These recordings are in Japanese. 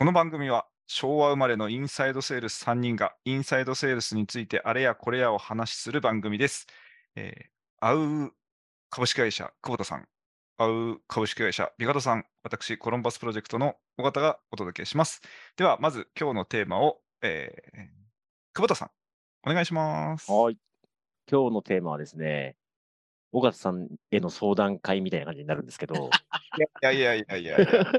この番組は昭和生まれのインサイドセールス3人がインサイドセールスについてあれやこれやを話しする番組です。えー、アウ株式会社久保田さん、アウ株式会社美方さん、私コロンバスプロジェクトの尾形がお届けします。ではまず今日のテーマを、えー、久保田さん、お願いします。はい。今日のテーマはですね、尾形さんへの相談会みたいな感じになるんですけど、いやいやいやいやいや。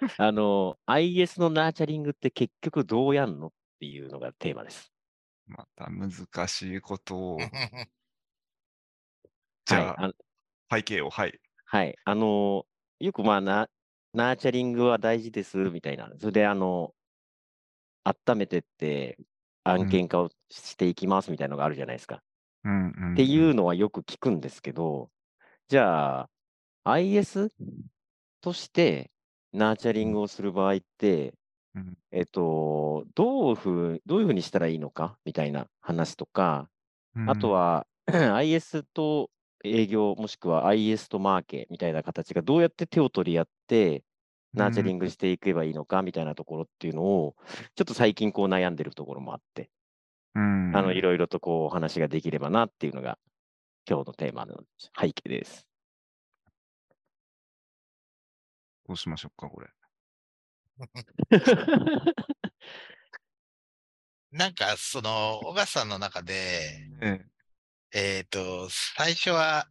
あの、IS のナーチャリングって結局どうやんのっていうのがテーマです。また難しいことを。じはい。ゃあ、あ背景を、はい。はい。あの、よくまあナ、ナーチャリングは大事ですみたいな。それで、あの、温めてって案件化をしていきますみたいなのがあるじゃないですか。うんうん、っていうのはよく聞くんですけど、じゃあ、IS としてナーチャリングをする場合って、うん。えっと、どうふう、どういうふうにしたらいいのか？みたいな話とか、あと、は IS と営業、もしくは IS とマーケみたいな形がどうやって手を取り合って、ナーチャリングしていけばいいのか？みたいなところっていうのを、ちょっと最近こう悩んでるところもあって、うん、あの、いろいろとこうお話ができればなっていうのが、今日のテーマの背景です。どうしましょうか、これ。なんか、その、小笠さんの中で、ええっ、と、最初は、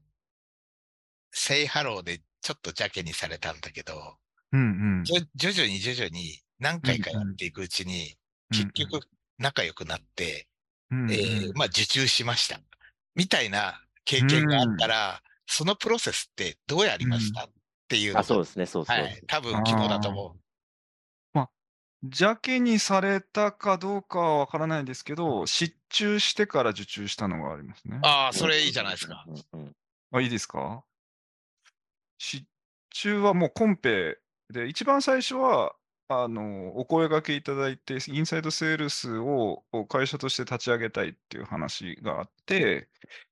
セイハローでちょっと邪気にされたんだけど、うんうん。徐々に徐々に何回かやっていくうちに、結局仲良くなって、うんうん、えーまあ受注しました。みたいな経験があったら、そのプロセスってどうやりました？っていうのそうですね、そうそう。はい。多分希望だと思う。邪気にされたかどうかはわからないですけど、失注してから受注したのがありますね。ああ、それいいじゃないですか。うんうんあ、いいですか？失注はもうコンペで、一番最初は、あの、お声掛けいただいて、インサイドセールスを会社として立ち上げたいっていう話があって、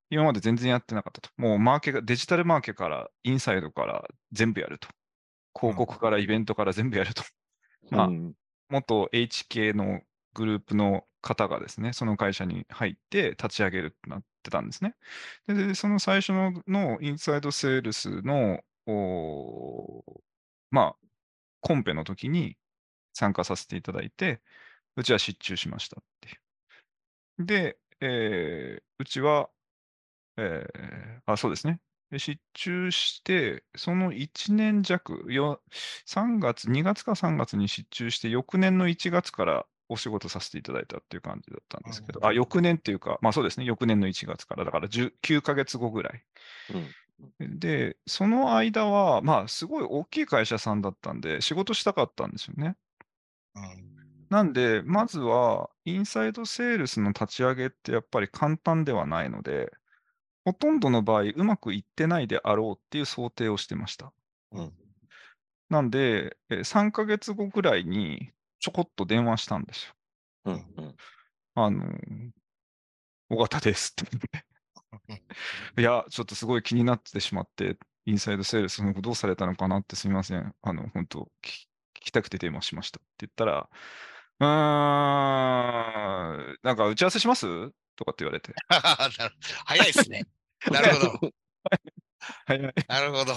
今まで全然やってなかったと。もうマーケが、デジタルマーケから、インサイドから全部やると。広告からイベントから全部やると。まあうん元 HK のグループの方がですね、その会社に入って立ち上げるってなってたんですね。で、でその最初ののインサイドセールスの、まあ、コンペの時に参加させていただいて、うちは失注しましたっていう。で、えーうちは、えーあ、そうですね。で失注して、その1年弱、よ3月、2月か3月に失注して、翌年の1月からお仕事させていただいたっていう感じだったんですけど、うんあ、翌年っていうか、まあそうですね、翌年の1月から、だから10 9ヶ月後ぐらい。うんで、その間は、まあ、すごい大きい会社さんだったんで、仕事したかったんですよね。うんなんで、まずは、インサイドセールスの立ち上げってやっぱり簡単ではないので、ほとんどの場合、うまくいってないであろうっていう想定をしてました。うんなんで、え3ヶ月後ぐらいにちょこっと電話したんですよ。うんうんあの、尾形ですって。いや、ちょっとすごい気になってしまって、インサイドセールスのどうされたのかなってすみません。あの、本当聞きたくて電話しましたって言ったら、うーん、なんか打ち合わせします？とかって言われて。早いですね。なるほど。はいはいなるほど。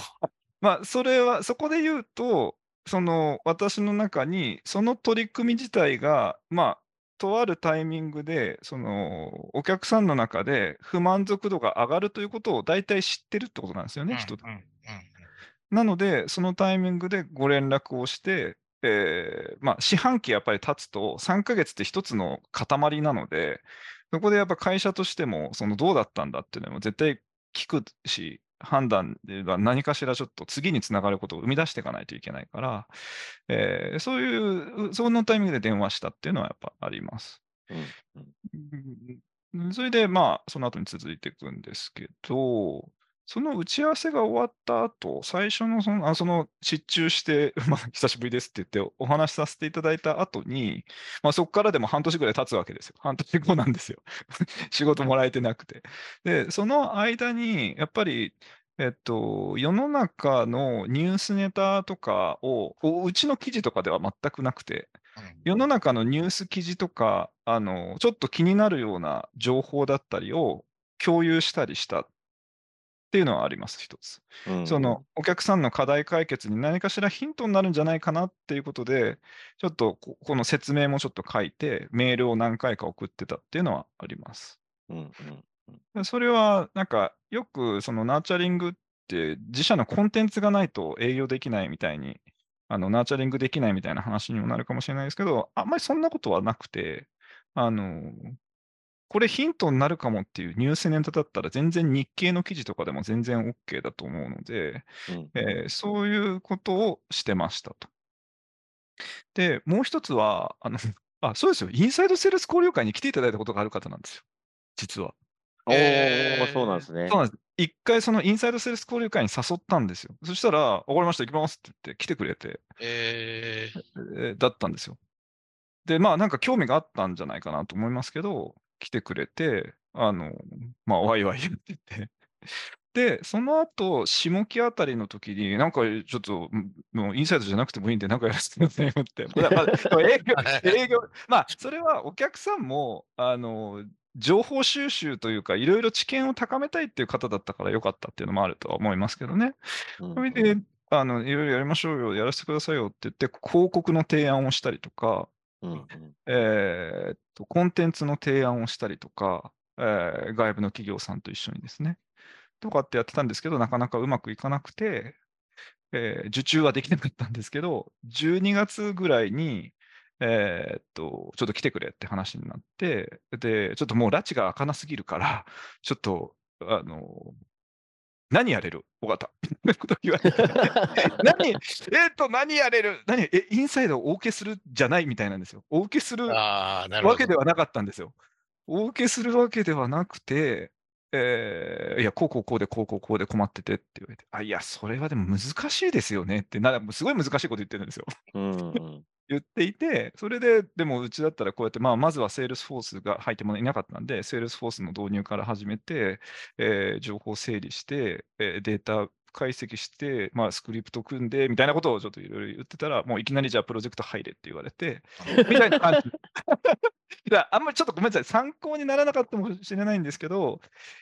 まあ、それは、そこで言うと、その、私の中に、その取り組み自体が、まあ、とあるタイミングで、その、お客さんの中で不満足度が上がるということを大体知ってるってことなんですよね、人うんうんなので、そのタイミングでご連絡をして、えーまあ、四半期やっぱり経つと、3ヶ月って一つの塊なので、そこでやっぱ会社としても、そのどうだったんだっていうのも絶対聞くし、判断では何かしらちょっと次につながることを生み出していかないといけないから、えーそういう、そのタイミングで電話したっていうのはやっぱあります。うんそれで、まあ、その後に続いていくんですけど、その打ち合わせが終わった後、最初のその、あその失注して、まあ、久しぶりですって言ってお話しさせていただいた後に、まあ、そこからでも半年ぐらい経つわけですよ。半年後なんですよ。仕事もらえてなくて。で、その間に、やっぱり、えっと、世の中のニュースネタとかを、おうちの記事とかでは全くなくて、うん世の中のニュース記事とか、あの、ちょっと気になるような情報だったりを共有したりしたっていうのはあります、一つ。うんその、お客さんの課題解決に何かしらヒントになるんじゃないかなっていうことで、ちょっとここの説明もちょっと書いて、メールを何回か送ってたっていうのはあります。うんうんでそれはなんか、よくそのナーチャリングって自社のコンテンツがないと営業できないみたいに、あの、ナーチャリングできないみたいな話にもなるかもしれないですけど、あんまりそんなことはなくて、あの、これヒントになるかもっていうニュースネタだったら全然日経の記事とかでも全然 OK だと思うので、うんえーそういうことをしてましたと。で、もう一つは、あの、あ、そうですよ。インサイドセールス交流会に来ていただいたことがある方なんですよ。実は。おえーー、そうなんですねそう。なんです。一回そのインサイドセールス交流会に誘ったんですよ。そしたら、わかりました、行きますって言って来てくれて、えーえーだったんですよ。で、まあなんか興味があったんじゃないかなと思いますけど、来てくれて、あの、まあワイワイ言ってて。で、その後、下期あたりの時に、なんかちょっと、んもうインサイドじゃなくてもいいんで、なんかやらせてくださいよって。まあまあ営業、営業、まあ、それはお客さんも、あの、情報収集というか、いろいろ知見を高めたいっていう方だったから良かったっていうのもあるとは思いますけどね。うんそれで、あの、いろいろやりましょうよ、やらせてくださいよって言って、広告の提案をしたりとか、うんえーっと、コンテンツの提案をしたりとか、えー外部の企業さんと一緒にですね。とかってやってたんですけど、なかなかうまくいかなくて、えー受注はできなかったんですけど、12月ぐらいに、えーっと、ちょっと来てくれって話になって、で、ちょっともう拉致が開かなすぎるから、ちょっと、あの、何やれる？尾形言われて、何、えーっと、何やれる？何、え、インサイドをお受けするじゃないみたいなんですよ。お受けする。わけではなかったんですよ。お受けするわけではなくて、えーいや、こうこうこうで、こうこうこうで困っててって言われて、あ、いや、それはでも難しいですよねって、なすごい難しいこと言ってるんですよ。うんうん 言っていて、それで、でもうちだったらこうやって、まあ、まずはセールスフォースが入ってもいなかったんで、セールスフォースの導入から始めて、えー情報整理して、えーデータ解析して、まあ、スクリプト組んで、みたいなことをちょっといろいろ言ってたら、もういきなりじゃあプロジェクト入れって言われて、みたいな感じ。いやあんまりちょっとごめんなさい、参考にならなかったかもしれないんですけど、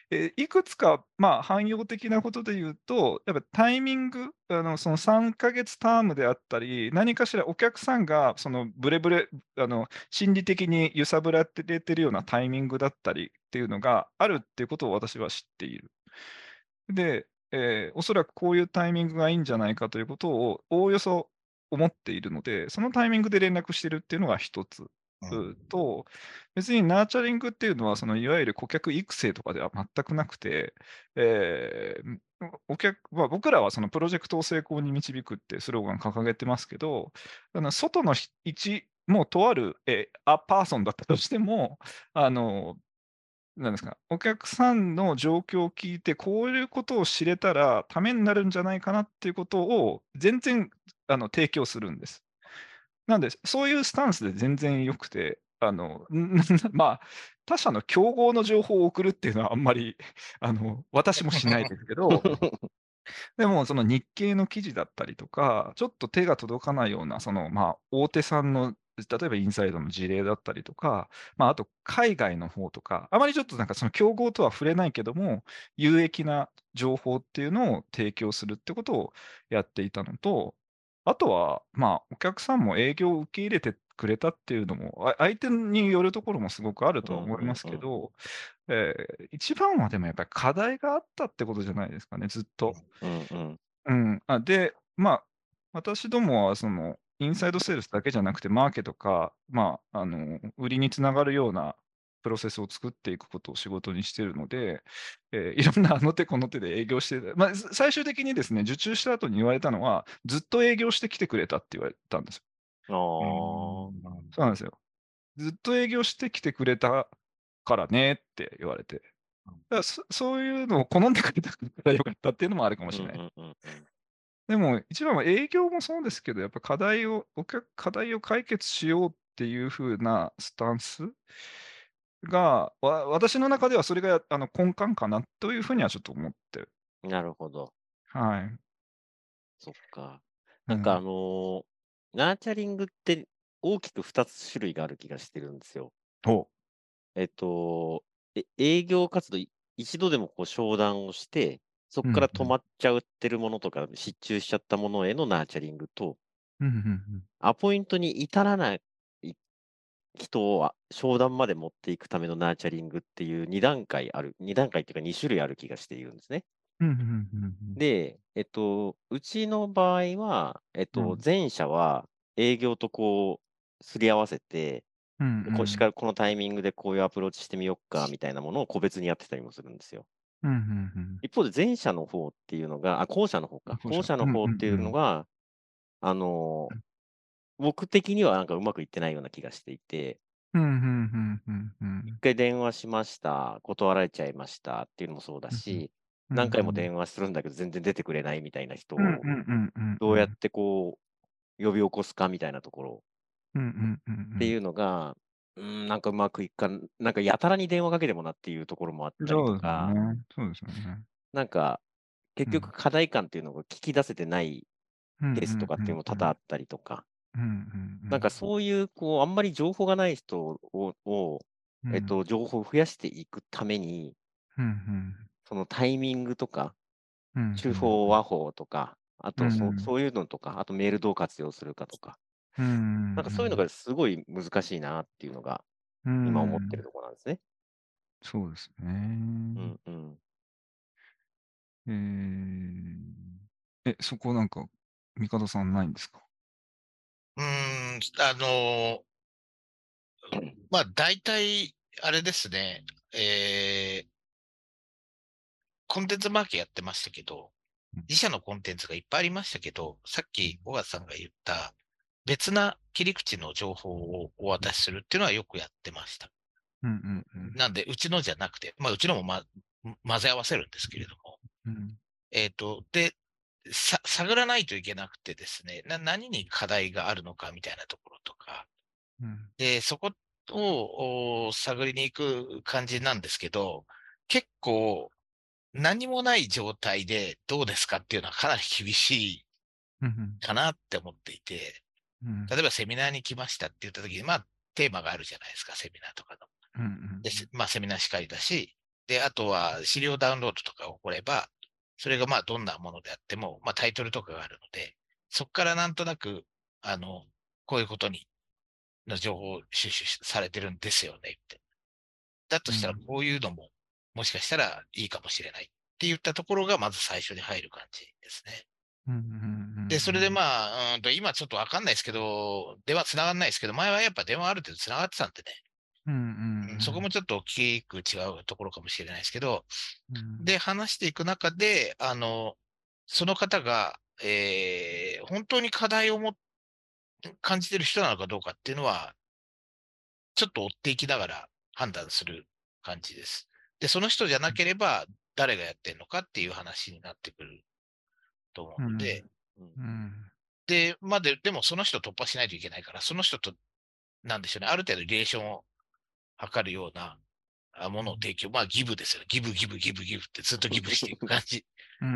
えーいくつか、まあ、汎用的なことで言うと、やっぱタイミング、あのその3ヶ月タームであったり、何かしらお客さんがそのブレブレ、あの心理的に揺さぶられてるようなタイミングだったりっていうのがあるっていうことを私は知っている。で、えーおそらくこういうタイミングがいいんじゃないかということをおおよそ思っているので、そのタイミングで連絡してるっていうのが一つ。別にナーチャリングっていうのは、そのいわゆる顧客育成とかでは全くなくて、えーお客まあ、僕らはそのプロジェクトを成功に導くってスローガン掲げてますけど、あの外のひ一、もうとある、えーアパーソンだったとしても、あの、なん。ですか、お客さん。の状況を聞いて、こういうことを知れたらためになるん。じゃないかなっていうことを全然あの提供するん。です。なんで、そういうスタンスで全然良くて、あの、ん まあ、他社の競合の情報を送るっていうのはあんまり、あの、私もしないですけど、でもその日経の記事だったりとか、ちょっと手が届かないような、その、まあ、大手さんの、例えばインサイドの事例だったりとか、まあ、あと海外の方とか、あまりちょっとなんかその競合とは触れないけども、有益な情報っていうのを提供するってことをやっていたのと、あとは、まあ、お客さんも営業を受け入れてくれたっていうのも、あ相手によるところもすごくあるとは思いますけど、えー一番はでもやっぱり課題があったってことじゃないですかね、ずっと。うんうん。うん、あで、まあ、私どもはそのインサイドセールスだけじゃなくて、マーケとか、まあ、あの売りにつながるようなプロセスを作っていくことを仕事にしているので、えー いろんなあの手この手で営業して、まあ、す最終的にですね、受注した後に言われたのは、ずっと営業してきてくれたって言われたんですよ。あーそうなんですよ。ずっと営業してきてくれたからねって言われて。だからそそういうのを好んでくれたからよかったっていうのもあるかもしれない。うんうんうんうんでも、一番は営業もそうですけど、やっぱ課題を、お客課題を解決しようっていう風なスタンスが、わ私の中ではそれがあの根幹かなというふうにはちょっと思ってなるほど。はい。そっか。なんかあうん。のーナーチャリングって大きく2つ種類がある気がしてるんですよ。ほえっと、え営業活動、い一度でもこう商談をして、そこからうんうん。止まっちゃってるものとか、失注しちゃったものへのナーチャリングと、うんうんうん。アポイントに至らない人をあ商談まで持っていくためのナーチャリングっていう2段階ある、2段階っていうか2種類ある気がしているんですね。うんうんうんうん。で、えっと、うちの場合は、えっうと、ん。前者は営業とこう、すり合わせて、うんでこうしかこのタイミングでこういうアプローチしてみよっかみたいなものを個別にやってたりもするんですよ。うん。うんうんうん。一方で前者の方っていうのが、あ、後者の方か。後者。のうん方っていうのが、あのうん。僕的にはなんかうまくいってないような気がしていて。一回電話しました、断られちゃいましたっていうのもそうだ。し、うん何回もうん。電話するんだけど全然出てくれないみたいな人を、どうやっうん。てこう、呼び起こすかみたいなところっていうのが、うーん、なんかうまくいかん、なんかやたらに電話かけてもなっていうところもあったりとか、ね。そうですよね。なんか結うん。局課題感っていうのが聞き出せてないうんケースとかっていうのも多々あったりとか、なんかそういう、こう、あんまり情報がない人を、をうん。えっと、情報を増やしていくために、うんうん。そのタイミングとか、うん手法和法とか、あうとそ、ん。そういうのとか、あとメールどう活用するかとか、うんなんかそういうのがすごい難しいなっていうのが、う今思ってるん。ところなんですね。そうですね。うんうん。えー、え、そこなんか、帝さんないんですか？うーん、あの まあ、大体、あれですね、えー、コンテンツマーケやってましたけど、うん。自社のコンテンツがいっぱいありましたけど、さっき小川さんが言った別な切り口の情報をお渡しするっていうのはよくやってました。うんうんうん。なんで、うちのじゃなくて、まあ、うちのも、ま、混ぜ合わせるんですけれども、うん。えっ、と、で、さ、探らないといけなくてですね、な、何に課題があるのかみたいなところとか、うん。で、そこをお探りに行く感じなんですけど、結構何もない状態でどうですかっていうのはかなり厳しいうんかなって思っていて、うん。例えばセミナーに来ましたって言った時に、まあテーマがあるじゃないですか、セミナーとかの。うんうんで、せまあセミナーしかりだし、で、あとは資料ダウンロードとか起これば、それがまあどんなものであっても、まあタイトルとかがあるので、そこからなんとなく、あの、こういうことに、の情報を収集されてるんですよねって。だとしたらうんこういうのも、もしかしたらいいかもしれないって言ったところがまず最初に入る感じですね。で、それでまあ、うんと今ちょっとわかんないですけど、電話繋がんないですけど、前はやっぱ電話ある程度繋がってたんでね、うんそこもちょっと大きく違うところかもしれないですけど、うん。で、話していく中で、あの、その方が、えー本当に課題をも感じてる人なのかどうかっていうのは、ちょっと追っていきながら判断する感じです。で、その人じゃなければ、誰がやってんのかっていう話になってくると思うので、うん。うん。で、まあで、でもその人突破しないといけないから、その人と、なんでしょうね、ある程度リレーションを図るようなあものを提供、まあギブですよね。ギブ、ギブ、ギブ、ギブってずっとギブしていく感じ。うんう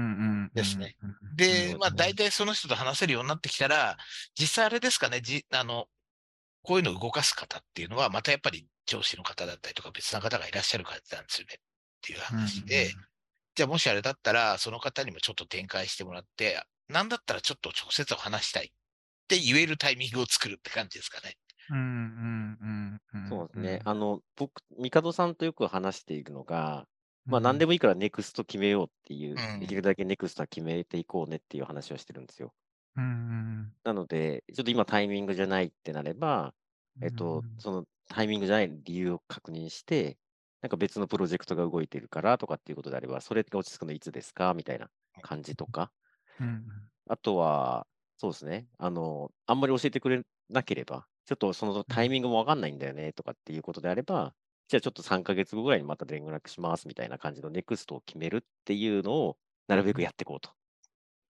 んですね。うんうんで、まあうん大体その人と話せるようになってきたら、実際あれですかね、じあの、こういうのを動かす方っていうのは、またやっぱり上司の方だったりとか別な方がいらっしゃる感じなんですよね。っていう話で、じゃあもしあれだったら、その方にもちょっと展開してもらって、なんだったらちょっと直接お話したいって言えるタイミングを作るって感じですかね。うんうんうんうんそうですね。あの、僕、帝さんとよく話しているのが、まあ何でももいいからネクスト決めようっていう、うんできるだけネクストは決めていこうねっていう話をしてるんですよ。うんなので、ちょっと今タイミングじゃないってなれば、えっと、そのタイミングじゃない理由を確認して、なんか別のプロジェクトが動いてるからとかっていうことであれば、それが落ち着くのいつですかみたいな感じとか、うん。あとは、そうですね、あの、あんまり教えてくれなければ、ちょっとそのタイミングもわかんないんだよねとかっていうことであれば、じゃあちょっと3ヶ月後ぐらいにまた連絡しますみたいな感じのネクストを決めるっていうのを、なるべくやっていこうと。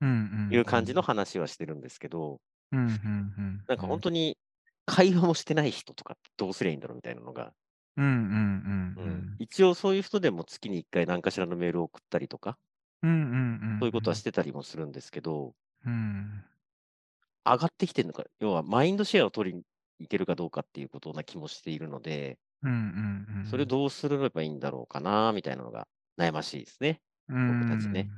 うんいう感じの話はしてるんですけど、なんか本当に会話もしてない人とかどうすりゃいいんだろうみたいなのが、一応そういう人でも月に1回何かしらのメールを送ったりとか。そういうことはしてたりもするんですけど、うん。上がってきてるのか、要はマインドシェアを取りにいけるかどうかっていうことな気もしているので、うんうんうん。それをどうすればいいんだろうかな、みたいなのが悩ましいですね。僕たちね。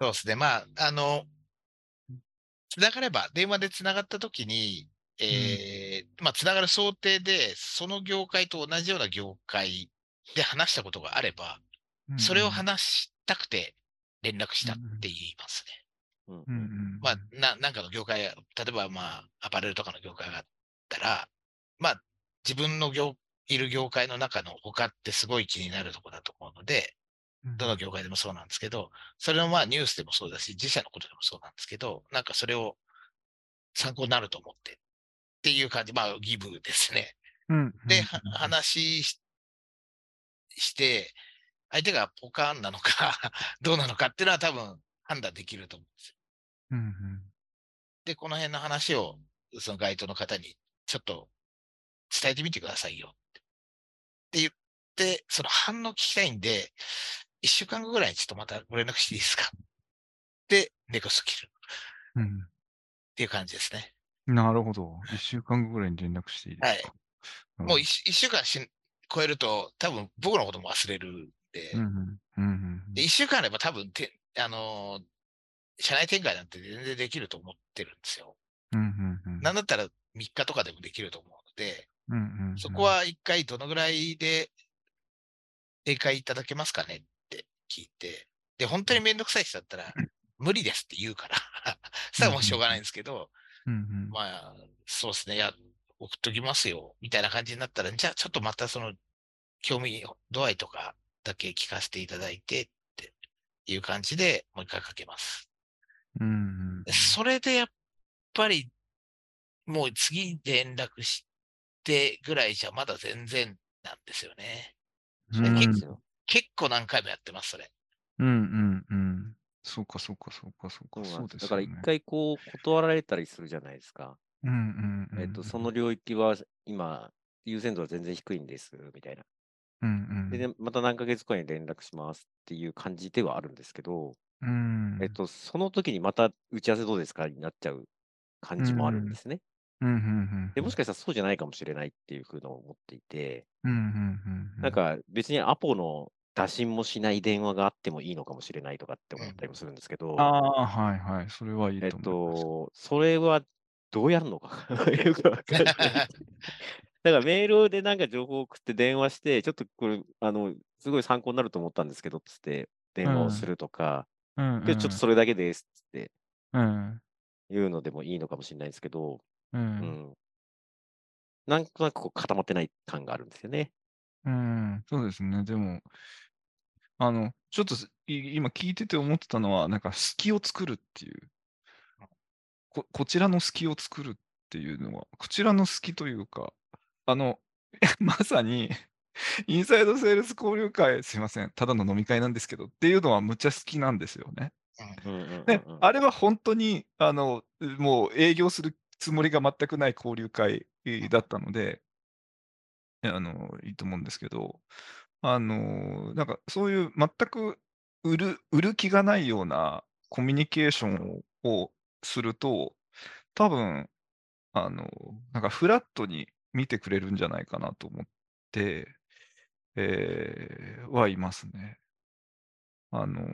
そうですね。まあ、あの、つながれば、電話でつながったときに、えーまあ、つながる想定で、そその業界と同じような業界で話したことがあれば、うん。それを話したくて連絡したって言いますね。うんうんうん。まあ、な、なんかの業界、例えばまあ、アパレルとかの業界があったら、まあ、自分の業、いる業界の中の他ってすごい気になるところだと思うので、うん、どの業界でもそうなんですけど、それのまあニュースでもそうだし、自社のことでもそうなんですけど、なんかそれを参考になると思ってっていう感じ、まあギブですね。うんうん、で、は話しして、相手がポカーンなのか どうなのかっていうのは多分判断できると思うんですよ。うんうん。で、この辺の話をその該当の方にちょっと伝えてみてくださいよって言って、その反応聞きたいんで、一週間後ぐらいにちょっとまたご連絡していいですか？で、ネクスト切るうん。っていう感じですね。なるほど。一週間後ぐらいに連絡していいですか？んもう一一週間し超えると、多分僕のことも忘れるんで、うんうんうんうんで一週間あれば多分て、あのー社内展開なんて全然できると思ってるんですよ。うんうんうんなんだったら3日とかでもできると思うので、うんうんうん。そこは一回どのぐらいで正解いただけますかねって聞いて、で、本当にめんどくさい人だったら、無理ですって言うから、そしたらもうしょうがないんですけど、うんうんまあ、そうですね、いや、送っときますよ、みたいな感じになったら、じゃあちょっとまたその、興味度合いとかだけ聞かせていただいてっていう感じでもう一回かけます。うんうんでそれでやっぱり、もう次連絡してぐらいじゃまだ全然なんですよね。うんそうなんですよ。結構何回もやってます、それ。うんうんうん。そうかそうかそうかそうか。そうですねだから一回こう断られたりするじゃないですか。うんうんうん。えっと、その領域は今、優先度は全然低いんです、みたいな。うんうん。で、でまた何ヶ月後に連絡しますっていう感じではあるんですけど、うん。えっと、その時にまた打ち合わせどうですかになっちゃう感じもあるんですね。うんうんうん。で、もしかしたらそうじゃないかもしれないっていうふうのを思っていて、うんうんうんうん。なん、か別にアポの打診もしない電話があってもいいのかもしれないとかって思ったりもするんですけど、ああ、はいはい。それはいいえっと思います。と、それはどうやるのかよくわかんない。だからメールでなんか情報を送って電話して、ちょっとこれ、あの、すごい参考になると思ったんですけど、つって電話をするとか、うんうん。で、ちょっとそれだけですっつってうん。言うのでもいいのかもしれないですけど、う。うんん。なんとなくこう固まってない感があるんですよね。うん。そうですね。でも、あの、ちょっと今聞いてて思ってたのは、なんか隙を作るっていう。ここちらの隙を作るっていうのは、こちらの隙というか、あの、まさに、インサイドセールス交流会、すいません、ただの飲み会なんですけどっていうのはむっちゃ好きなんですよね。でうん、あれは本当に、あの、もう営業するつもりが全くない交流会だったので、あの、いいと思うんですけど、あの、なんかそういう全く売る売る気がないようなコミュニケーションををすると、多分、あの、なんかフラットに見てくれるんじゃないかなと思って、えーはいますね。あの、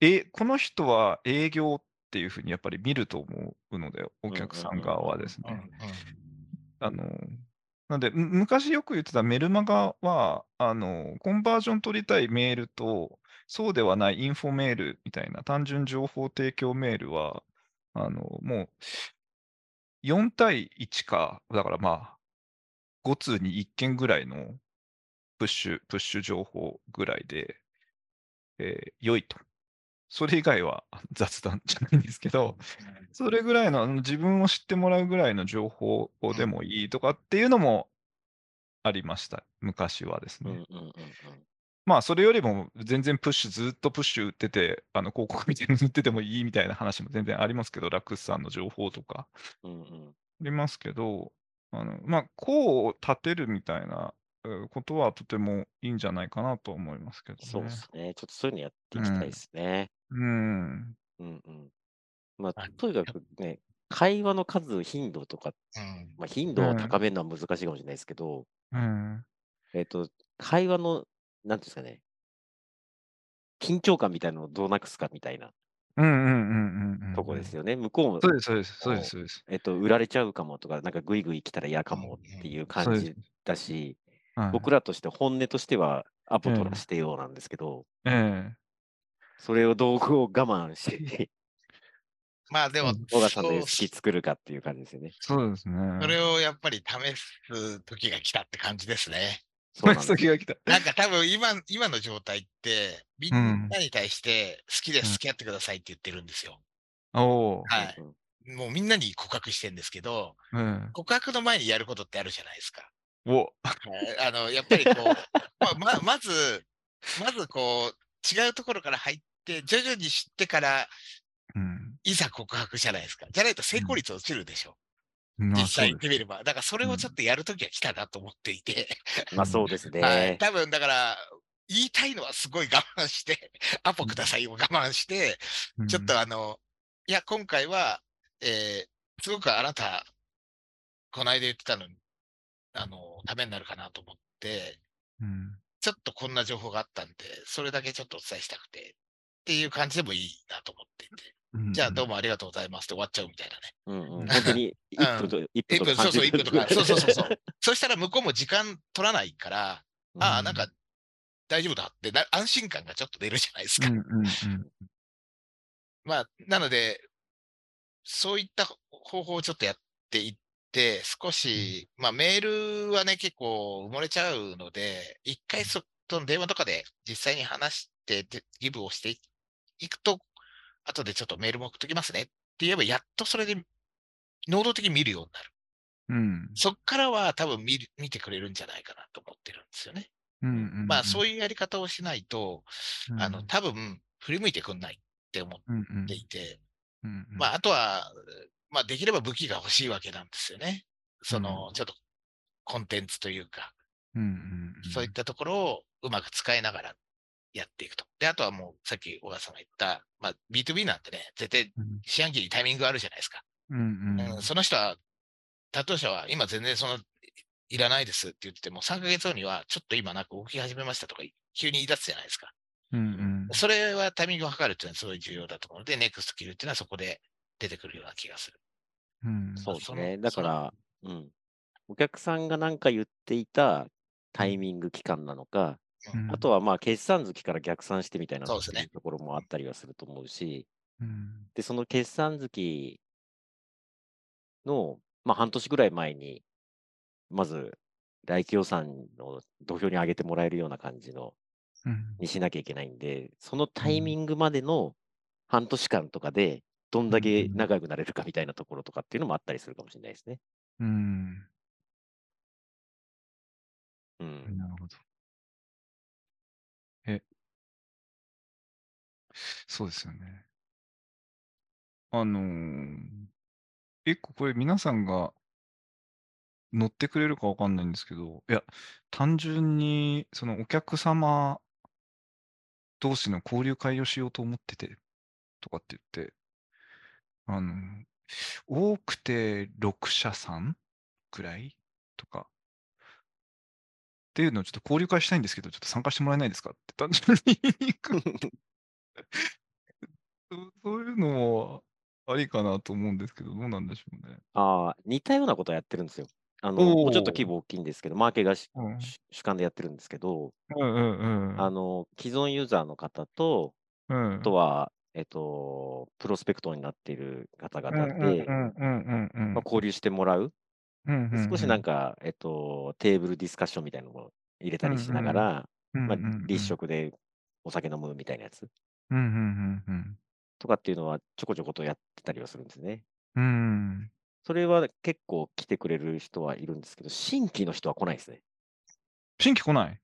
え、この人は営業っていうふうにやっぱり見ると思うので、お客さん側はですうんね。あの、なんで、む昔よく言ってたメルマガは、あの、コンバージョン取りたいメールと、そうではないインフォメールみたいな単純情報提供メールは、あの、もう4対1か、だからまあ、5通に1件ぐらいのプッシュ、プッシュ情報ぐらいで、えー良いと。それ以外は雑談じゃないんですけど、それぐらいの自分を知ってもらうぐらいの情報でもいいとかっていうのもありました、昔はですね。うんうんうんまあ、それよりも全然プッシュ、ずっとプッシュ打ってて、あの広告みたいに打っててもいいみたいな話も全然ありますけど、ラクスさんの情報とかうんうんありますけど、あのまあ、こう立てるみたいなうことはとてもいいんじゃないかなと思いますけどそうでね。すね。ちょっとそういうのやっていきたいですね。うん。うんうん。まあはい、とにかくね、会話の数、頻度とか、うん。まあ、頻度を高めるのは難しいかもしれないですけど、うん。えっと、会話の、なんていうんですかね、緊張感みたいなのをどうなくすかみたいなうんうんうんうんうん。とこですよね。向こうもそう、です、そうです、そうです、そうです。えっと、売られちゃうかもとか、なんかグイグイ来たら嫌かもっていう感じ。だし、はい僕らとして本音としてはアポええ取らしてようなんですけど、ええ。それをどうこう我慢して、まあでもさんのそう好き作るかっていう感じですよね。そうですね。それをやっぱり試す時が来たって感じですね。そうなんです 時が来た。なんか多分今、今の状態って、みうんんなに対して好きです、付き合ってくださいって言ってるんですよ。おお。はい。うんもうみんなに告白してるんですけど、うん。告白の前にやることってあるじゃないですか。お。はいあの、やっぱりこう、まあままず、まずこう、違うところから入って、徐々に知ってから、うん。いざ告白じゃないですか。じゃないと成功率落ちるでしょ。まあ実際行ってみれば。だからそれをちょっとやるときは来たなと思っていて。まあそうですね。はい。多分だから、言いたいのはすごい我慢して、アポくださいを我慢して、すちょっとあの、いや、今回は、えーすごくあなた、この間言ってたのに、あの、ためになるかなと思って、うん。ちょっとこんな情報があったんで、それだけちょっとお伝えしたくて、っていう感じでもいいなと思っていて、うんじゃあどうもありがとうございますって終わっちゃうみたいなね。うんうん、本当に1分と、1 1分とそうそう、1 30分とか、そうそうそうそう。そしたら向こうも時間取らないから、ああ、んなんか大丈夫だってな、安心感がちょっと出るじゃないですか。うんうんうん。まあ、なので、そういった方法をちょっとやっていって、少し、まあメールはね、結構埋もれちゃうので、一回そ、電話とかで実際に話して、でギブをしていいくと、後でちょっとメールも送っときますねって言えば、やっとそれで、能動的に見るようになる。うん。そっからは多分見る見てくれるんじゃないかなと思ってるんですよね。うんうん。まあそういいうやり方をしないと、うん。あの、多分振り向いてくんないって思っていて、うんうん。まあ、あとは、まあ、できれば武器が欲しいわけなんですよね。その、うちょっと、コンテンツというか、うんうんうん。そういったところをうまく使いながらやっていくと。で、あとはもう、さっき小川さんが言った、まあ、B2B なんてね、絶対うん四半期にタイミングがあるじゃないですか。うんうん。うん、その人は、担当者は今全然その、いらないですって言ってても、3ヶ月後には、ちょっと今なんか動き始めましたとか、急に言い出すじゃないですか。うんうん。それはタイミングを測るっていうのはすごい重要だと思うので、ネクストキルっていうのはそこで出てくるような気がする。うん。そうですね。だから、うん。お客さんが何か言っていたタイミング期間なのか、うんあとはまあ決算月から逆算してみたいなそうですねっていうところもあったりはすると思うし、うん。で、その決算月の、まあ半年ぐらい前に、まず来期予算の土俵に上げてもらえるような感じのうん。にしなきゃいけないんで、そのタイミングまでの半年間とかで、どんだけ仲良くなれるかみたいなところとかっていうのもあったりするかもしれないですね。うん。うん。なるそうですよね。あのー、一個これ皆さんが乗ってくれるかわかんないんですけど、いや、単純にそのお客様同士の交流会をしようと思ってて、とかって言って、あの、多くて6社さんくらい？とか、っていうのをちょっと交流会したいんですけど、ちょっと参加してもらえないですか？って単純に そう そういうのもありかなと思うんですけど、どうなんでしょうね。ああ、似たようなことをやってるんですよ。あの、おもうちょっとー規模大きいんですけど、マーケがしうん主主観でやってるんですけど、うんうんうん。あの、既存ユーザーの方と、うん、あとは、えっと、プロスペクトになっている方うん々で、うんうんうんうんまあ、交流してもらう。うんうんで少しなんか、えっと、テーブルディスカッションみたいなのも入れたりしながら、まあうんうんうん、立食でお酒飲むみたいなやつうんうんうんとかっていうのはちょこちょことやってたりはするんですね。それは結構来てくれる人はいるんですけど、新規の人は来ないですね。新規来ない？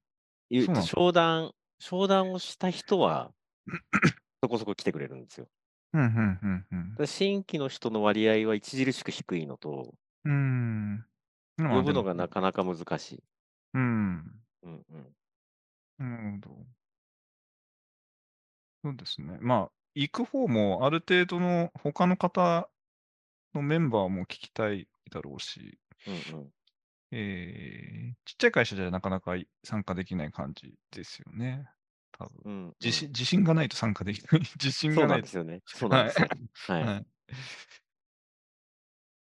商談、商談をした人はそこそこ来てくれるんですよ。うんうんうんうんただ新規の人の割合は著しく低いのと、うん。まあ呼ぶのがなかなか難しい。うん。うんうん。なるほど。そうですね。まあ、行く方もある程度の他の方のメンバーも聞きたいだろうし、うんうん。えーちっちゃい会社じゃなかなかい参加できない感じですよね。多分。うんうん自信、自信がないと参加できない。自信そうながなんいと。ですよね。そうなんですよ。はい。はい。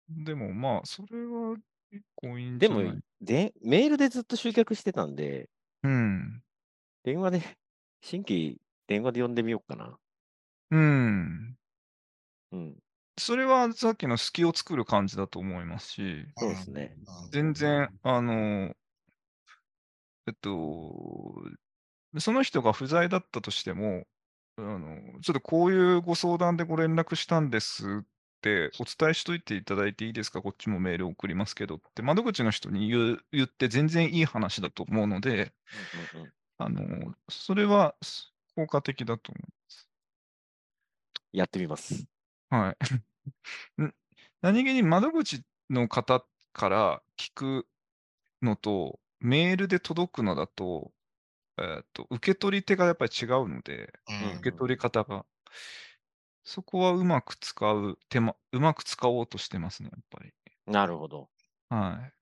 でもまあ、それは結構いいんでじゃない？もで、メールでずっと集客してたんで、うん。電話で、新規電話で呼んでみようかな。うん。うん。それはさっきの隙を作る感じだと思いますし、そうですね。うん全然、あの、えっと、その人が不在だったとしても、あの、ちょっとこういうご相談でご連絡したんですってお伝えしといていただいていいですか、こっちもメール送りますけどって、窓口の人に言う言って全然いい話だと思うので、うんうんうん。あの、それはす効果的だと思います。やってみます。はい。ん？何気に窓口の方から聞くのと、メールで届くのだと、えーっと、受け取り手がやっぱり違うので、うん受け取り方が。そこはうまく使う手間、うまく使おうとしてますね、やっぱり。なるほど。はい。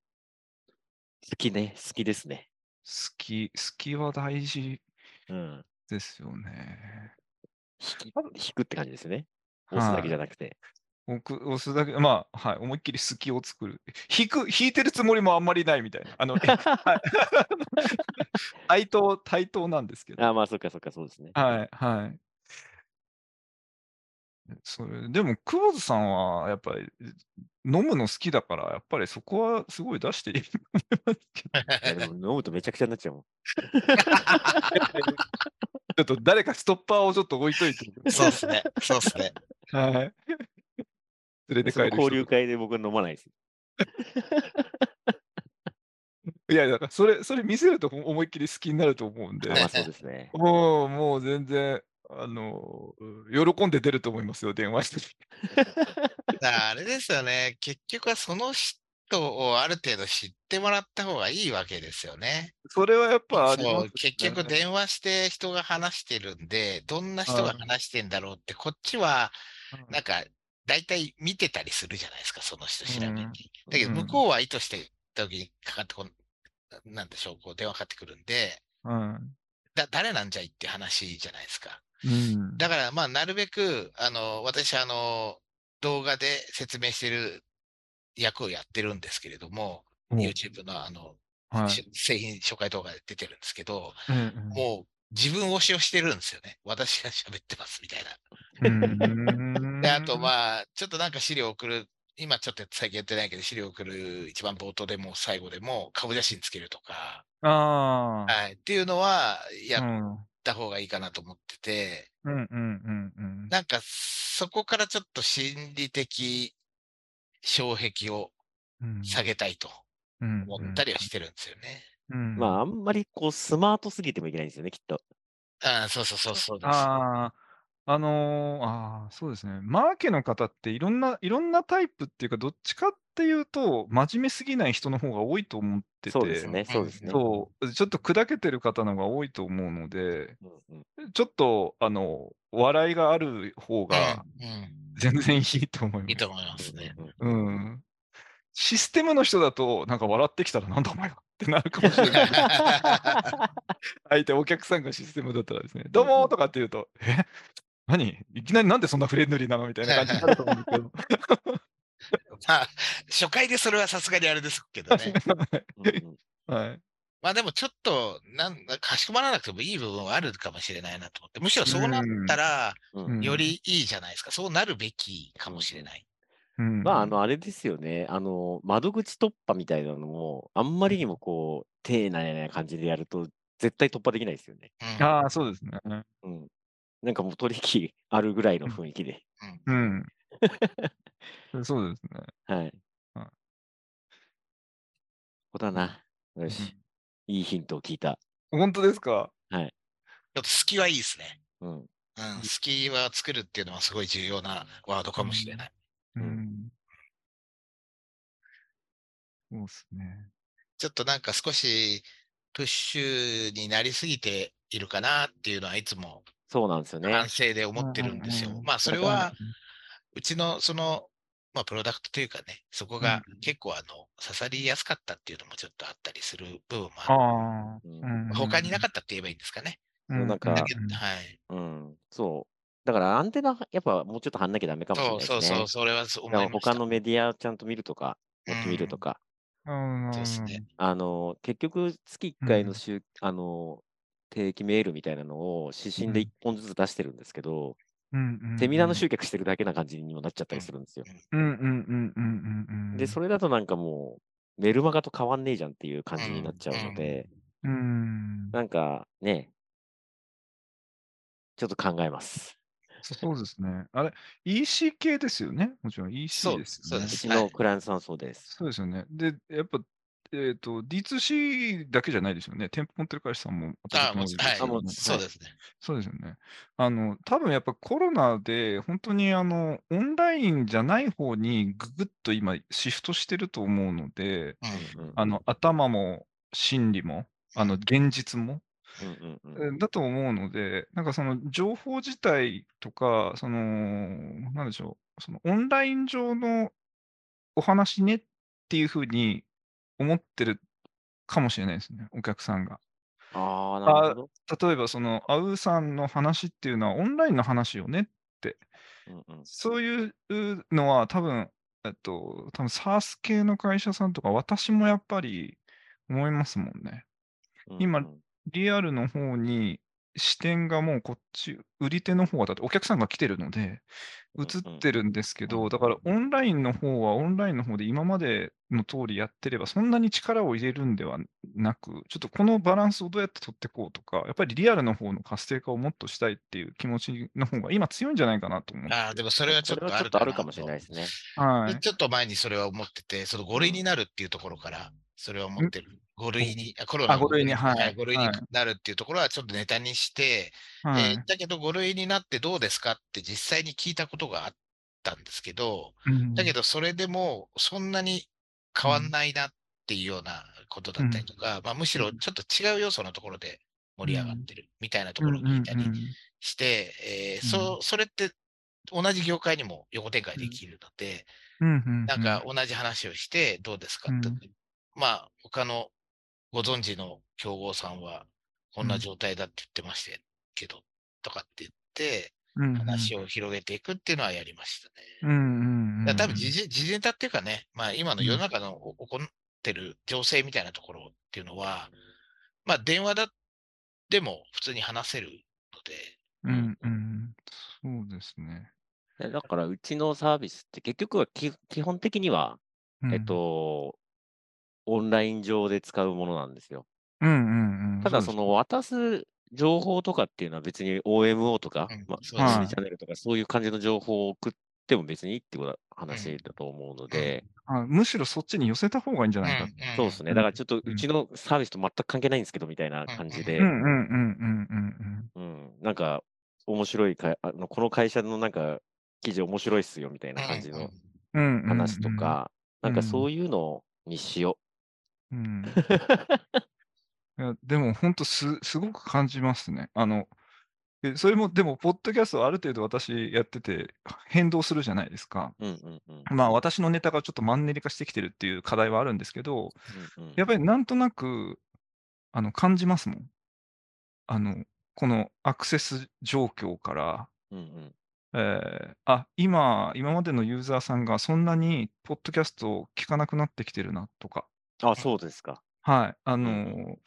好きね。好きですね。好き、好きは大事うん。ですよね。引き引くって感じですね。押すだけじゃなくて。僕、押すだけ、まあ、はい、思いっきり好きを作る。引く、引いてるつもりもあんまりないみたいな。あの、対等、対等なんですけど。あまあ、そっかそっか、そうですね。はい、はい。それでも、久保田さんはやっぱり飲むの好きだから、やっぱりそこはすごい出していいと思いますけど。いやでも飲むとめちゃくちゃになっちゃうもん。ちょっと誰かストッパーをちょっと置いといて。そうですね。そうですね。はい。連れて帰る人交流会で僕は飲まないです。いや、だからそれ、それ見せると思いっきり好きになると思うんであ。まあそうですね。もう、もう全然、あの、喜んで出ると思いますよ、電話して。あれですよね。結局はその人をある程度知ってもらった方がいいわけですよね。それはやっぱありますそう、結局電話して人が話してるんで、どんな人が話してんだろうって、こっちはなんか大体見てたりするじゃないですか、その人調べに。うんだけどうん向こうは意図して時にかかってこん、なんでしょう、こう電話かかってくるんで、うん。だ誰なんじゃいって話じゃないですか。うん。だから、まあ、なるべく、あの、私、あの、動画で説明してる役をやってるんですけれども、お YouTube のあの、はい。し製品紹介動画で出てるんですけど、うんうんもう自分推しをしてるんですよね。私が喋ってますみたいな。うんで、あと、まあ、ちょっとなんか資料送る、今ちょっと最近やってないけど、資料送る一番冒頭でも最後でも顔写真つけるとか。はい、っていうのはやっうんた方がいいかなと思ってて、うんうんうんうん。なんかそこからちょっと心理的障壁をうん下げたいとうん思ったりはしてるんですよね。うんまあ、あんまりこう、スマートすぎてもいけないんですよね、きっと。ああ、そうそうそうそうです。ああ、あのーああ、そうですね。マーケの方っていろんな、いろんなタイプっていうか、どっちかっていうと、真面目すぎない人の方が多いと思ってて、そうですね、そうですね。そうちょっと砕けてる方の方が多いと思うので、うんうんちょっと、あの、笑いがある方が 全然いいと思います。いいと思いますね。うん。システムの人だと、なんか笑ってきたら、なんだお前はってなるかもしれない。相手、お客さんがシステムだったらですね、どうもーとかって言うと、え？何？いきなりなんでそんなフレンドリーなの？みたいな感じになると思うんですけど。まあ、初回でそれはさすがにあれですけどね。まあでもちょっと、なんかしこまらなくてもいい部分はあるかもしれないなと思って、むしろそうなったら、よりいいじゃないですか。そうなるべきかもしれない。うんまあ、あの、あれですよね。あの、窓口突破みたいなのも、あんまりにもこう、丁寧な感じでやると、絶対突破できないですよね。うんああ、そうですね。うん。なんかもう取引あるぐらいの雰囲気で。うん。そうですね。はい。はいそうだな。よし。いいヒントを聞いた。本当ですか？ちょっと隙はいいですね。うん。うん、隙は作るっていうのはすごい重要なワードかもしれない。うんん。そうですね。ちょっとなんか少しプッシュになりすぎているかなっていうのはいつもそうなんですよね。反省で思ってるんですうんうんう。んよまあそれはうちのその、まあプロダクトというかね、そこがうん結構あの刺さりやすかったっていうのもちょっとあったりする部分もあああ、うんる。他になかったって言えばいいんですかね。うんなんかはい。うん、そう。だからアンテナ、やっぱもうちょっと張んなきゃダメかもしれないですね。そうそうそう、それはそう思い。他のメディアちゃんと見るとか、もっと見るとか、うんそうですね。あの、結局月1回の週、あの、定期メールみたいなのを指針で1本ずつ出してるんですけど、うんうんセミナーの集客してるだけな感じにもなっちゃったりするんですよ。うんうんうんうんうんうん。で、それだとなんかもう、メルマガと変わんねえじゃんっていう感じになっちゃうので、うん。なんかね、ちょっと考えます。そうですね。あれ、EC 系ですよね？もちろん EC ですよね。そうですうちのクライアントさんはそうです。そうですよね。で、やっぱ、えっ、と、D2C だけじゃないですよね。店舗持ってる会社さんもああ、もう、はいそうですね。そうですよね。あの、多分やっぱコロナで、本当にあの、オンラインじゃない方にぐぐっと今シフトしてると思うので、うんうんうんあの、頭も心理も、あの、現実も、うんうんうんえだと思うので、なんかその情報自体とか、その、なんでしょう、そのオンライン上のお話ねっていうふうに思ってるかもしれないですね、お客さんが。ああ、なるほど。例えばその、あうさんの話っていうのはオンラインの話よねって、うんうんそういうのは多分、えっと、多分 SaaS 系の会社さんとか、私もやっぱり思いますもんね。今うんうんリアルの方に視点がもうこっち、売り手の方はだってお客さんが来てるので、うん映ってるんですけうんど、だからオンラインの方はオンラインの方で今までの通りやってれば、そんなに力を入れるんではなく、ちょっとこのバランスをどうやって取っていこうとか、やっぱりリアルの方の活性化をもっとしたいっていう気持ちの方が今強いんじゃないかなと思って。ああ、でもそれはちょっとあるとあるかもしれないですね。はい。でちょっと前にそれは思ってて、その5類になるっていうところから、それは思ってる。5類に、あコロナあ五類にはい5類にはい。なるっていうところはちょっとネタにして、はい。えーだけど5類になってどうですかって実際に聞いたことがあったんですけど、うんだけどそれでもそんなに変わんないなっていうようなことだったりとか、まあ、むしろちょっと違う要素のところで盛り上がってるみたいなところを聞いたりして、えーそそれって同じ業界にも横展開できるので、なんか同じ話をしてどうですかって、うん。まあ他のご存知の競合さんはこんな状態だって言ってましたけど、とかって言って話を広げていくっていうのはやりましたね。うんうんうん多分時事時事ネタっていうかね、まあ今の世の中のお起こってる情勢みたいなところっていうのは、まあ電話だでも普通に話せるので、うんうん。そうですね。えだから、うちのサービスって結局はき基本的には、えっと、オンライン上で使うものなんですよ。うんうんうん。ただ、その渡す情報とかっていうのは別に OMO とかうん、まそうですね。あ、チャンネルとかそういう感じの情報を送っても別にいいってこと話だと思うので、あむしろそっちに寄せた方がいいんじゃないか。そうですね。うん。だからちょっとうん。うちのサービスと全く関係ないんですけどみたいな感じで、うんうんうんうんうんうん、なんか面白いかあの、この会社のなんか記事面白いっすよみたいな感じのうん。うん話と。か、なんかうんそういうのにしようん。う。いやでも本当す、すごく感じますね。あの、でそれも、でも、ポッドキャストはある程度私やってて、変動するじゃないですか。うんうんうん。まあ、私のネタがちょっとマンネリ化してきてるっていう課題はあるんですけど、うんうんやっぱりなんとなく、あの、感じますもん。あの、このアクセス状況から、うんうんえーあ、今、今までのユーザーさんがそんなにポッドキャストを聞かなくなってきてるなとか、あ、そうですか。はい、あの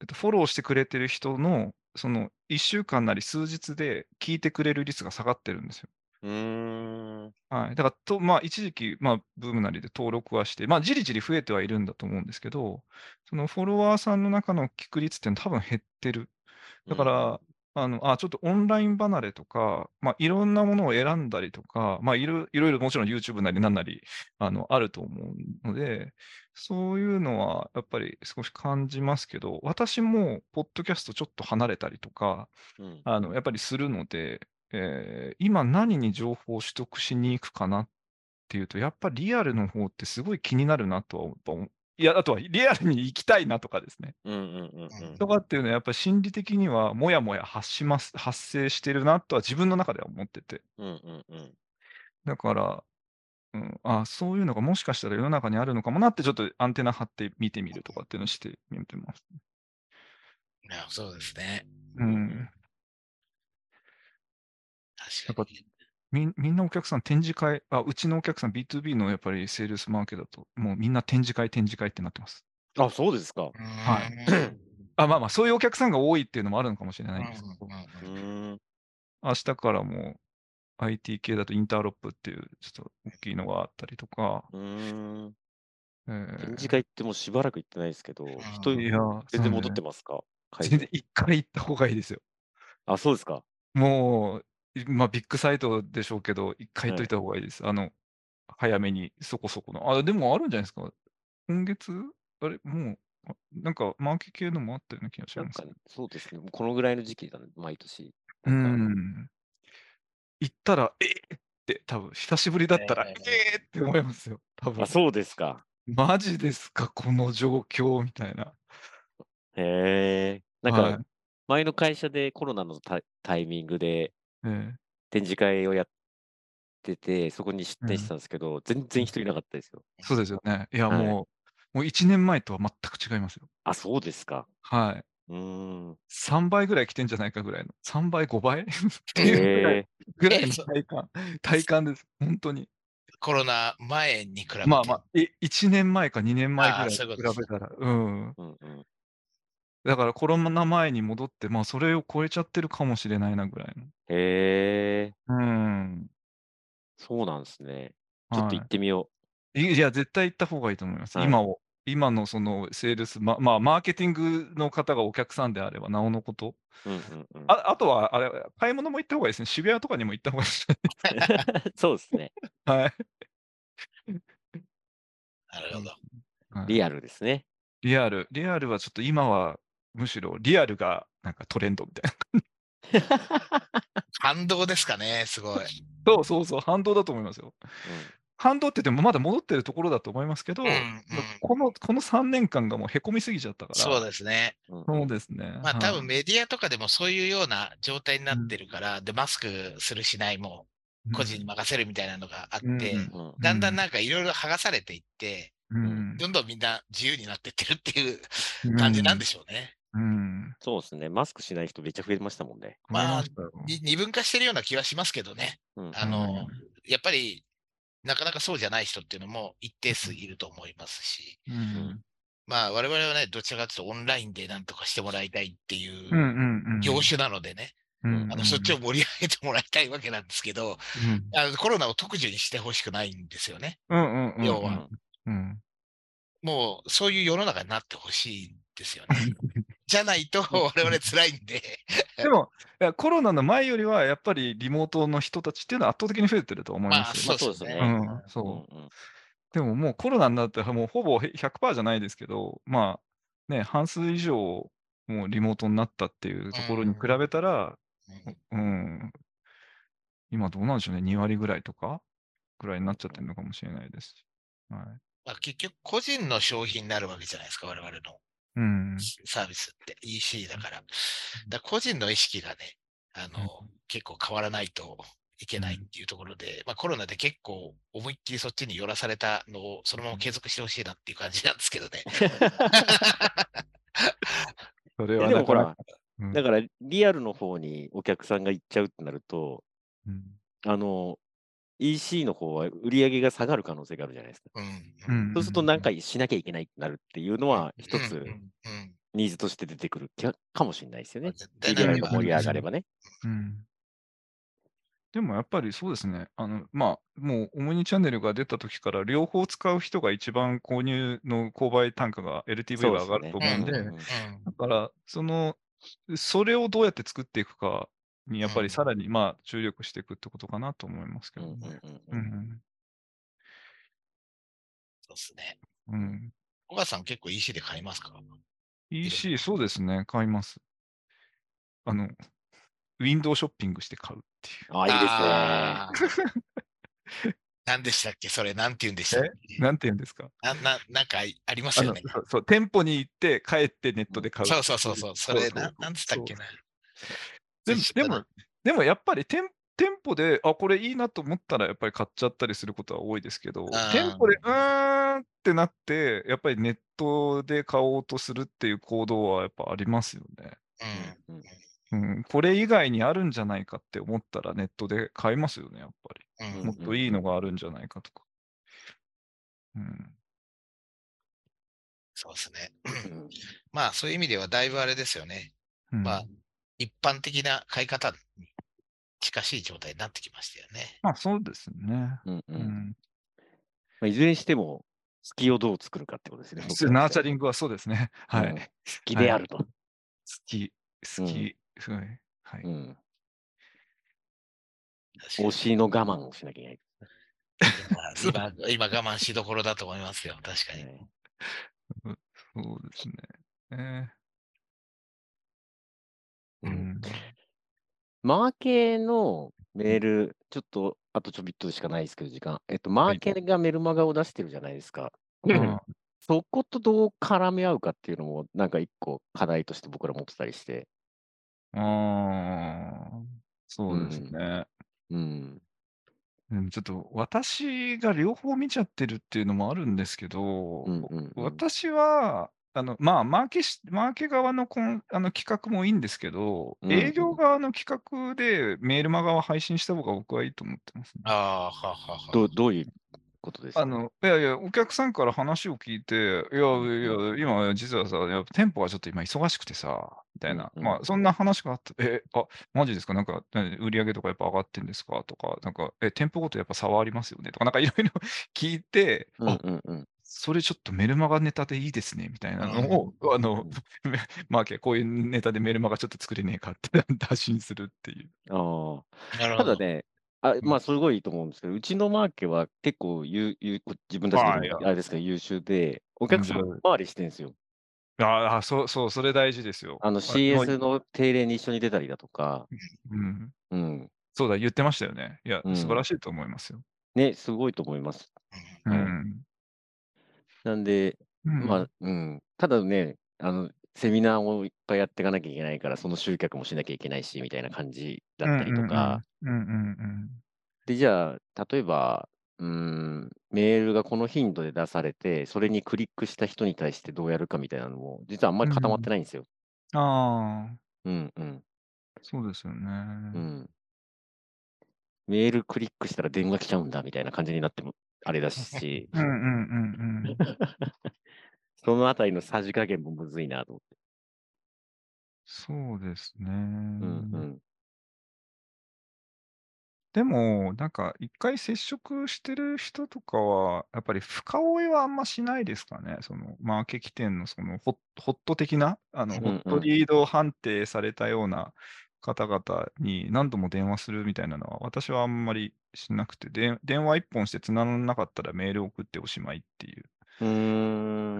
えっと、フォローしてくれてる人の、その1週間なり数日で聞いてくれる率が下がってるんですよ。うーん。はい。だから、と、まあ、一時期、まあ、ブームなりで登録はして、まあ、じりじり増えてはいるんだと思うんですけど、そのフォロワーさんの中の聞く率って多分減ってる。だから、あの、あ、ちょっとオンライン離れとか、まあ、いろんなものを選んだりとか、まあ、いろいろいろもちろん YouTube なりなんなり、あの、あると思うので、そういうのはやっぱり少し感じますけど、私も、ポッドキャストちょっと離れたりとか、あの、やっぱりするので、えー今何に情報を取得しに行くかなっていうと、やっぱりリアルの方ってすごい気になるなとはいや、あとはリアルに行きたいなとかですね。うんうんうんうん。とかっていうのは、やっぱり心理的にはもやもや発します発生してるなとは自分の中では思ってて。うんうんうん。だから、うん、あそういうのがもしかしたら世の中にあるのかもなって、ちょっとアンテナ張って見てみるとかっていうのをしてみてます。いやそうですね。うん。確かに。みみんなお客さん展示会、あ、うちのお客さん B2B のやっぱりセールスマーケだと、もうみんな展示会、展示会ってなってます。あ、そうですか。はい あ、まあまあ、そういうお客さんが多いっていうのもあるのかもしれないんですけど。明日からも IT 系だとインターロップっていうちょっと大きいのがあったりとか、展示会ってもうしばらく行ってないですけど、人いや、全然戻ってますか？会場全然一回行った方がいいですよ。あ、そうですか。もう、いまあ、ビッグサイトでしょうけど、一回行っといた方がいいです。あの、早めにそこそこの。あ、でもあるんじゃないですか。今月？あれ、もう、あなんかマーケ系のもあったような気がしますなんか。、そうですね。このぐらいの時期だね、毎年。うなんかん。行ったら、えーって、多分久しぶりだったら、ええーって思いますよ。多分あ、そうですか。マジですか、この状況？みたいな。へえ。なんはいか、前の会社でコロナのタイタイミングでええ展示会をやってて、そこに出うん店してたんですけど、全然人いなかったですよ。そうですよね。いや、はいもう、もう1年前とは全く違いますよ。あ、そうですか。はい。うーん。3倍ぐらい来てんじゃないかぐらいの。3倍、5倍？っていうぐらいへえ。ぐらいの体感、体感です。本当に。コロナ前に比べて。まあまあ、え1年前か2年前ぐらい比べたら、うん。うんうん。だからコロナ前に戻って、まあそれを超えちゃってるかもしれないなぐらいの。へえ。うん。そうなんですね。ちょっとはい行ってみよいいや、絶対行った方がいいと思います。はい今を、今のそのセールス、ま、まあ、マーケティングの方がお客さんであれば、なおのこと。う。うんうんうん。ああとは、あれ、買い物も行った方がいいですね。渋谷とかにも行った方がいいですね。そうですね。はい。なるほど。はいリアルですね。リアル。リアルはちょっと今は、むしろリアルがなんかトレンドみたいな。反動ですかね、すごい。そうそうそう、反動だと思いますよ。反動って言ってもまだ戻ってるところだと思いますけど、うんうんこのこの3年間がもうへこみすぎちゃったから。そうですね。うんうんそうですね。まあ多はい分メディアとかでもそういうような状態になってるから、で、マスクするしないも個人に任せるみたいなのがあって、うんうんだんだんなんかいろいろ剥がされていって、うんどんどんみんな自由になってってるっていううん感じなんでしょうね。うん。そうですね。マスクしない人めっちゃ増えましたもんね。まあ二分化してるような気はしますけどね。うんあの、やっぱりなかなかそうじゃない人っていうのも一定数いると思いますし、うんまあ我々はね、どちらかというとオンラインでなんとかしてもらいたいっていううんうんうん。業種なのでね、うんあのそっちを盛り上げてもらいたいわけなんですけど、うんあのコロナを特需にしてほしくないんですよね。うんうんうん。要はうん。もうそういう世の中になってほしいんですよね。じゃないと我々辛いんで。でも、コロナの前よりは、やっぱりリモートの人たちっていうのは圧倒的に増えてると思いまあますよ。そうですね。うん、うそう。んうんでももうコロナになって、もうほぼ100%じゃないですけど、まあ、ね、半数以上、もうリモートになったっていうところに比べたら、うんうん、今どうなんでしょうね、2割ぐらいとかぐらいになっちゃってるのかもしれないですし。はい。まあ、結局個人の商品になるわけじゃないですか、我々のうん。サービスって EC だから。だから個人の意識がね、あの、結構変わらないといけないっていうところで、まあコロナで結構思いっきりそっちに寄らされたのをそのまま継続してほしいなっていう感じなんですけどね。それはえでもほらなかなかうんだからリアルの方にお客さんが行っちゃうってなると、うんあの、EC の方は売り上げが下がる可能性があるじゃないですか。うん。うんそうすると何かしなきゃいけないってなるっていうのは一つニーズとして出てくるかもしれないですよね。絶対リアルなんかが盛り上がればね。うんでもやっぱりそうですね。あの、まあ、もう、オムニチャンネルが出た時から、両方使う人が一番購入の購買単価が、LTV が上がると思うんで、そうですねうんだから、その、それをどうやって作っていくかに、やっぱうんりさらに、まあ、注力していくってことかなと思いますけうんどね。そうですね。うん。小川さん結構 EC で買いますか？EC、そうですね。買います。あの、ウィンドウショッピングして買うっていう。ああ、いいですね。何でしたっけ？それ、なんて言うんでしたっけ？なんて言うんですか？なななんかありますよね。そうそう、店舗に行って帰ってネットで買う。そうそうそうそう。それ、うななんつったっけな。ででも、でもやっぱり店店舗で、あ、これいいなと思ったらやっぱり買っちゃったりすることは多いですけど、店舗でうーんってなって、やっぱりネットで買おうとするっていう行動はやっぱありますよね。うん。うんうん、これ以外にあるんじゃないかって思ったらネットで買いますよね、やっぱり。もっといいのがあるんじゃないかとか。うん。そうですね。うんまあ、そういう意味ではだいぶあれですよね。うんまあ、一般的な買い方に近しい状態になってきましたよね。まあそうですね。うんううんん。まあいずれにしても、月をどう作るかってことですね。ナーチャリングはそうですね。はうんい。好きであると。好き、好き。はい。はい推しの我慢をしなきゃいけない。今、今今我慢しどころだと思いますよ。確かに。ねそうですね。えうーうんん。マーケのメール、ちょっと、あとちょびっとしかないですけど、時間。えっと、マーケがメルマガを出してるじゃないですか。あそことどう絡み合うかっていうのも、なんか一個課題として僕ら持ってたりして。あー、そうですね。うん。うん、ちょっと私が両方見ちゃってるっていうのもあるんですけど、うんうんうん私は、あの、まあ、マーケし、マーケ側のこんあの企画もいいんですけど、うん営業側の企画でメールマガは配信した方が僕はいいと思ってますね。ああ、ははは。どうどういうことですかあの、いやいや、お客さんから話を聞いて、いやいや、今実はさ、やっぱ店舗がちょっと今忙しくてさ、みたいな、うんうんまあ、そんな話があって、え、あ、マジですか？なんか、何売り上げとかやっぱ上がってんですか？とか、なんか、え、店舗ごとやっぱ差はありますよね？とか、なんかいろいろ 聞いて、うんあ、うんうん。それちょっとメルマガネタでいいですね、みたいなのを、あの、マーケ、こういうネタでメルマガちょっと作れねえかって打診するっていう。ああ。なるほど。ただね、あまあ、すごいいいと思うんですけど、うちのマーケは結構ゆゆ自分たちはいでもあれですけど優秀で、お客さんうん回りしてるんですよ。ああ、そう、そう、それ大事ですよ。あの CS の定例に一緒に出たりだとか、うん。うん。そうだ、言ってましたよね。いや、うん素晴らしいと思いますよ。ね、すごいと思います。うん。なんで、うんまあ、うん。ただね、あの、セミナーをいっぱいやっていかなきゃいけないから、その集客もしなきゃいけないし、みたいな感じだったりとか、で、じゃあ、例えば、うーん、メールがこの頻度で出されて、それにクリックした人に対してどうやるかみたいなのも、実はあんまり固まってないんですよ。うん。ああ、うん、うん、そうですよね。うん。メールクリックしたら電話来ちゃうんだみたいな感じになってもあれだし、うんうんうんうん。そのあたりのさじ加減もむずいなと思って。そうですね。うん、うん。でも、なんか、一回接触してる人とかは、やっぱり深追いはあんましないですかね？その、マーケ起点のそのホッ、ホット的な、あの、うんホットリード判定されたような方々に何度も電話するみたいなのは、私はあんまりしなくて、で電話一本して繋がらなかったらメール送っておしまいっていう。うー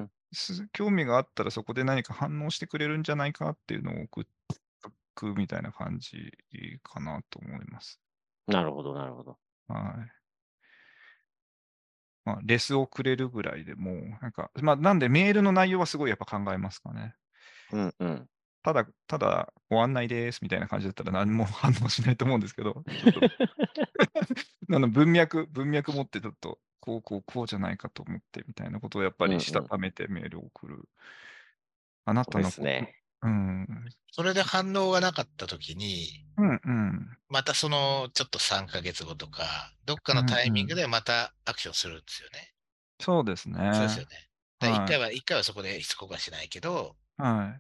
ん。す興味があったらそこで何か反応してくれるんじゃないかっていうのを送っくみたいな感じかなと思います。なるほど、なるほど。はい。まあ、レスをくれるぐらいでもう、なんか、まあ、なんでメールの内容はすごいやっぱ考えますかね。うん、うん。ただ、ただ、ご案内ですみたいな感じだったら何も反応しないと思うんですけど、ちょっと あの文脈、文脈持ってちょっと、こう、こう、こうじゃないかと思ってみたいなことをやっぱうんうんりしたためてメールを送る。あなそうたのですね。うん。それで反応がなかったときに、うんうん。またそのちょっと3ヶ月後とか、どっかのタイミングでまたアクションするんですよね。そうですね。そうですよね。だからはい一回は、一回はそこでしつこくはしないけど、は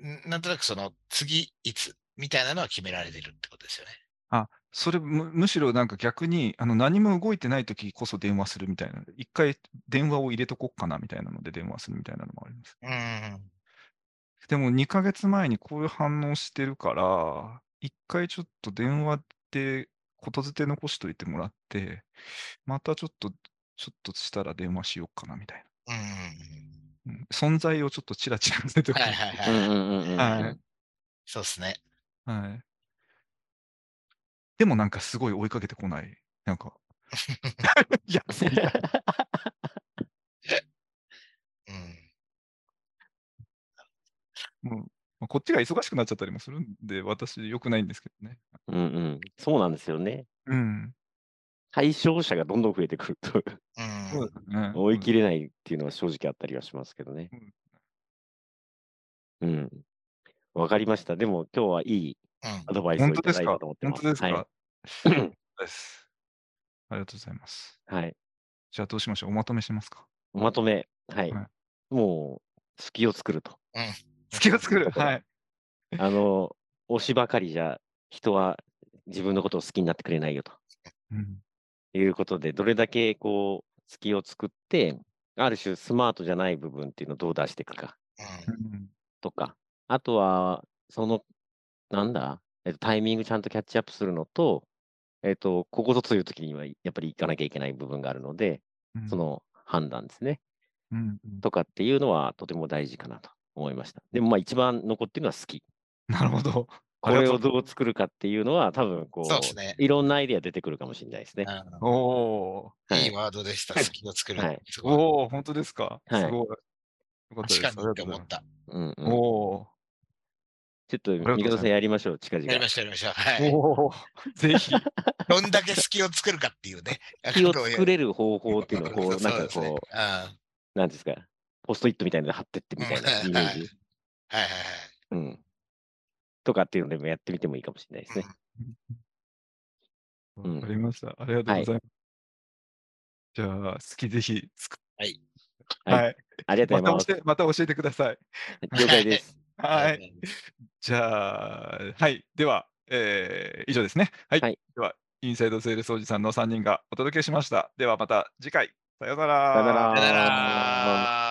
い。んなんとなくその次いつみたいなのは決められてるってことですよね。あ、それむむしろなんか逆に、あの何も動いてないときこそ電話するみたいな、一回電話を入れとこっかなみたいなので電話するみたいなのもあります。うん。でも2ヶ月前にこういう反応してるから、一回ちょっと電話でことづて残しといてもらって、またちょっと、ちょっとしたら電話しようかなみたいうん。な。うん存在をちょっとチラチラ見せておく。いそうですね。はい。でもなんかすごい追いかけてこない。なんか、いや、いやうん。もう、ま、こっちが忙しくなっちゃったりもするんで、私良くないんですけどね。うんうん。そうなんですよね。うん。対象者がどんどん増えてくると、うん。追い切れないっていうのは正直あったりはしますけどね。うん。うん。わかりました。でも今日はいいうんアドバイスをいただいたと思ってます。ほんとですはい。か？です。ありがとうございます。はい。じゃあどうしましょう、おまとめしますか？おまとめ、はい。はい。もう、隙を作ると。うん。隙を作る、はい。あの、推しばかりじゃ、人は自分のことを好きになってくれないよとうん。いうことで、どれだけこう、隙を作って、ある種スマートじゃない部分っていうのをどう出していくかうん。うん。とか、あとは、その、なんだ、えっと、タイミングちゃんとキャッチアップするのと、えっと、ここぞという時にはやっぱり行かなきゃいけない部分があるので、うん。その判断ですね。うんうん。とかっていうのはとても大事かなと思いました。でもまあ一番残ってるのは好き。なるほど。あ これをどう作るかっていうのは多分こそうですね。う、いろんなアイデア出てくるかもしれないですね。うんおお。はいいいワードでした。隙を作る。はいおお、ほんとですか？はいすごい。よかったです。確かにって思った。うんうん、おお。ちょっと、がとうございますミカドさんやりましょう、近々。やりました、やりました。はい。ぜひ。どんだけ隙を作るかっていうね。隙を作れる方法っていうのを、こう、なんかこう。なんですか、ポストイットみたいなので貼ってってみたいなイメージ。はいはいはい。うん。とかっていうのでもやってみてもいいかもしれないですね。わうんかりました。ありがとうございます。じゃあ、好きぜひつくはい。はいはい。ありがとうまございます。た教えまた教えてください。了解です。はい。じゃあ、はい。では、えー以上ですね。はい。はいでは、インサイドセールスおじさんの3人がお届けしました。ではまた次回。さようなら。さよならさよなら。